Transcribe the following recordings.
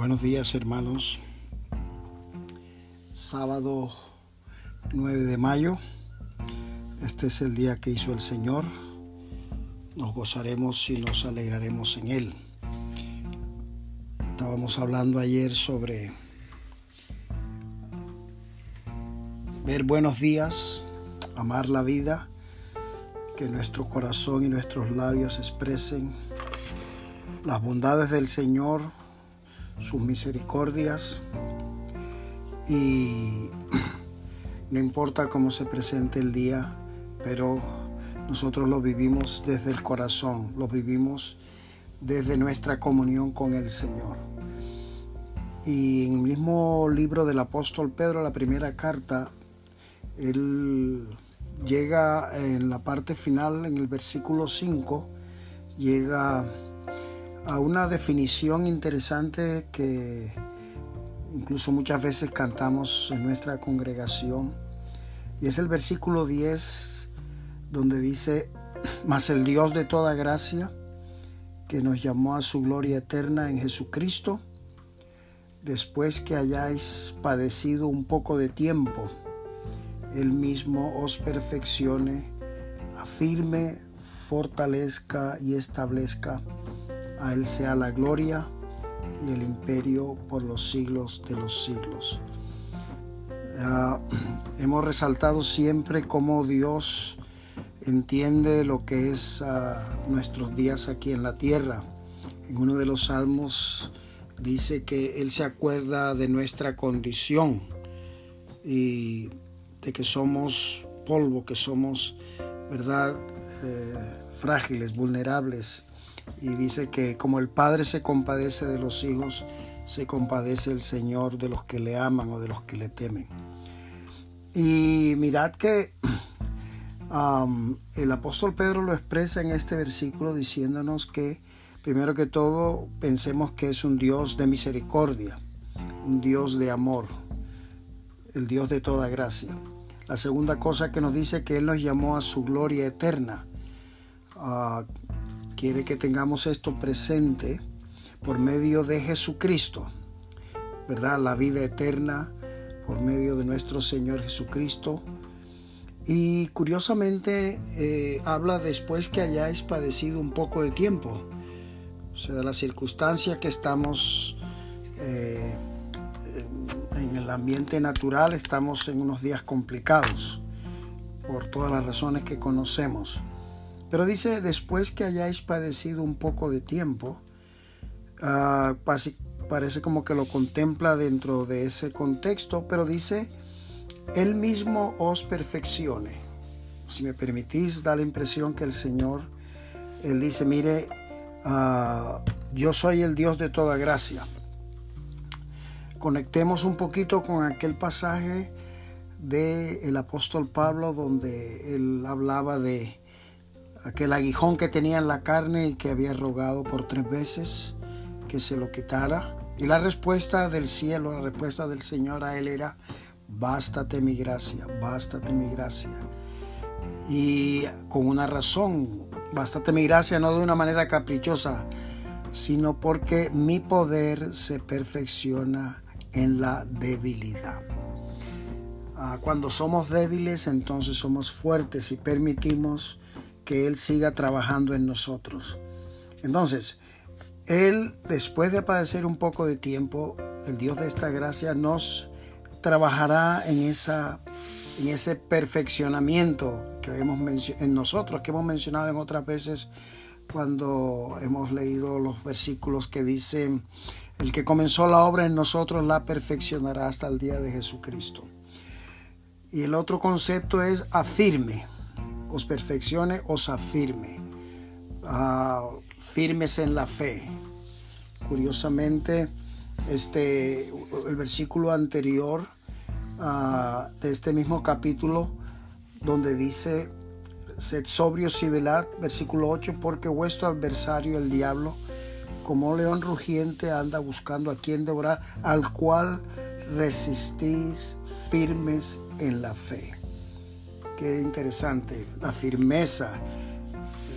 Buenos días hermanos. Sábado 9 de mayo. Este es el día que hizo el Señor. Nos gozaremos y nos alegraremos en Él. Estábamos hablando ayer sobre ver buenos días, amar la vida, que nuestro corazón y nuestros labios expresen las bondades del Señor sus misericordias y no importa cómo se presente el día, pero nosotros lo vivimos desde el corazón, lo vivimos desde nuestra comunión con el Señor. Y en el mismo libro del apóstol Pedro, la primera carta, él llega en la parte final, en el versículo 5, llega a una definición interesante que incluso muchas veces cantamos en nuestra congregación. Y es el versículo 10 donde dice, mas el Dios de toda gracia, que nos llamó a su gloria eterna en Jesucristo, después que hayáis padecido un poco de tiempo, Él mismo os perfeccione, afirme, fortalezca y establezca a Él sea la gloria y el imperio por los siglos de los siglos. hemos resaltado siempre cómo Dios entiende lo que es ah, nuestros días aquí en la tierra. En uno de los salmos dice que Él se acuerda de nuestra condición y de que somos polvo, que somos, ¿verdad?, eh, frágiles, vulnerables y dice que como el Padre se compadece de los hijos, se compadece el Señor de los que le aman o de los que le temen. Y mirad que el apóstol Pedro lo expresa en este versículo diciéndonos que primero que todo pensemos que es un Dios de misericordia, un Dios de amor, el Dios de toda gracia. La segunda cosa que nos dice que Él nos llamó a su gloria eterna. Quiere que tengamos esto presente por medio de Jesucristo, ¿verdad? La vida eterna por medio de nuestro Señor Jesucristo. Y curiosamente eh, habla después que hayáis padecido un poco de tiempo, o sea, de la circunstancia que estamos eh, en el ambiente natural, estamos en unos días complicados por todas las razones que conocemos. Pero dice, después que hayáis padecido un poco de tiempo, ah, parece como que lo contempla dentro de ese contexto, pero dice, Él mismo os perfeccione. Si me permitís, da la impresión que el Señor, Él dice, mire, ah, yo soy el Dios de toda gracia. Conectemos un poquito con aquel pasaje del apóstol Pablo donde él hablaba de aquel aguijón que tenía en la carne y que había rogado por tres veces que se lo quitara. Y la respuesta del cielo, la respuesta del Señor a él era, bástate mi gracia, bástate mi gracia. Y con una razón, bástate mi gracia no de una manera caprichosa, sino porque mi poder se perfecciona en la debilidad. Ah, cuando somos débiles, entonces somos fuertes y permitimos que Él siga trabajando en nosotros. Entonces, Él, después de padecer un poco de tiempo, el Dios de esta gracia nos trabajará en, esa, en ese perfeccionamiento que hemos en nosotros, que hemos mencionado en otras veces cuando hemos leído los versículos que dicen, el que comenzó la obra en nosotros la perfeccionará hasta el día de Jesucristo. Y el otro concepto es afirme os perfeccione, os afirme. Uh, firmes en la fe. Curiosamente, este, el versículo anterior ah, de este mismo capítulo, donde dice, sed sobrios y velad, versículo 8, porque vuestro adversario, el diablo, como león rugiente, anda buscando a quien devorar, al cual resistís firmes en la fe. Qué interesante, la firmeza.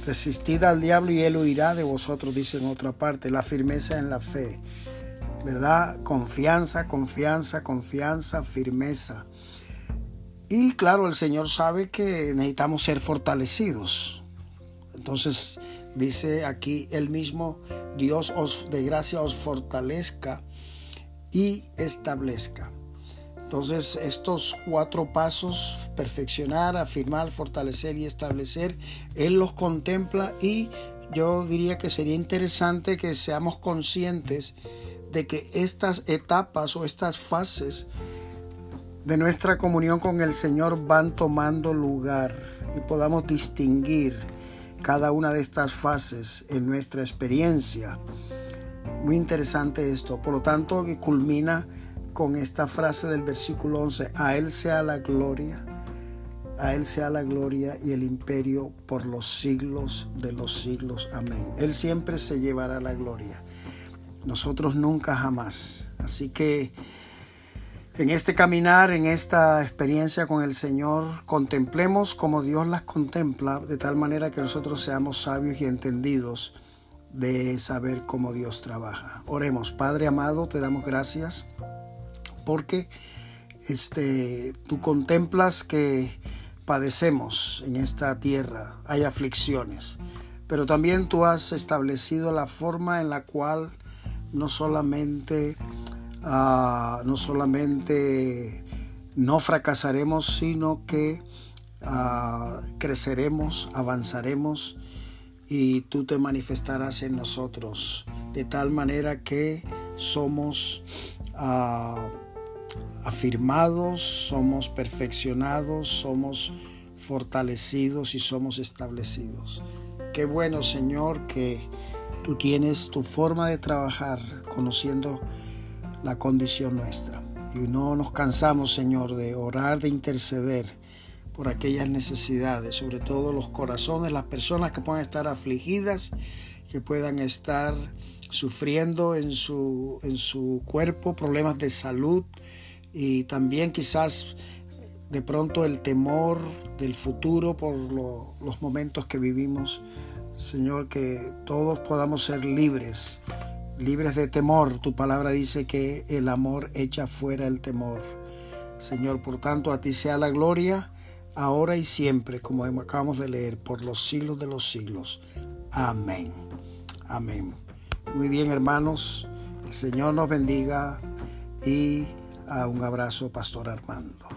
Resistid al diablo y él huirá de vosotros, dice en otra parte, la firmeza en la fe. ¿verdad? Confianza, confianza, confianza, firmeza. Y claro, el Señor sabe que necesitamos ser fortalecidos. Entonces dice aquí el mismo, Dios os de gracia os fortalezca y establezca. Entonces estos cuatro pasos, perfeccionar, afirmar, fortalecer y establecer, Él los contempla y yo diría que sería interesante que seamos conscientes de que estas etapas o estas fases de nuestra comunión con el Señor van tomando lugar y podamos distinguir cada una de estas fases en nuestra experiencia. Muy interesante esto. Por lo tanto, culmina con esta frase del versículo 11, a Él sea la gloria, a Él sea la gloria y el imperio por los siglos de los siglos. Amén. Él siempre se llevará la gloria. Nosotros nunca jamás. Así que en este caminar, en esta experiencia con el Señor, contemplemos como Dios las contempla, de tal manera que nosotros seamos sabios y entendidos de saber cómo Dios trabaja. Oremos, Padre amado, te damos gracias porque este, tú contemplas que padecemos en esta tierra, hay aflicciones, pero también tú has establecido la forma en la cual no solamente no solamente no fracasaremos, sino que ah, creceremos, avanzaremos y tú te manifestarás en nosotros de tal manera que somos ah, afirmados, somos perfeccionados, somos fortalecidos y somos establecidos. Qué bueno Señor que tú tienes tu forma de trabajar conociendo la condición nuestra. Y no nos cansamos, Señor, de orar, de interceder por aquellas necesidades, sobre todo los corazones, las personas que puedan estar afligidas, que puedan estar sufriendo en su, en su cuerpo problemas de salud y también quizás de pronto el temor del futuro por los momentos que vivimos. Señor, que todos podamos ser libres libres de temor. Tu palabra dice que el amor echa fuera el temor. Señor, por tanto, a ti sea la gloria, ahora y siempre, como acabamos de leer, por los siglos de los siglos. Amén. Amén. Muy bien, hermanos. El Señor nos bendiga y a un abrazo, Pastor Armando.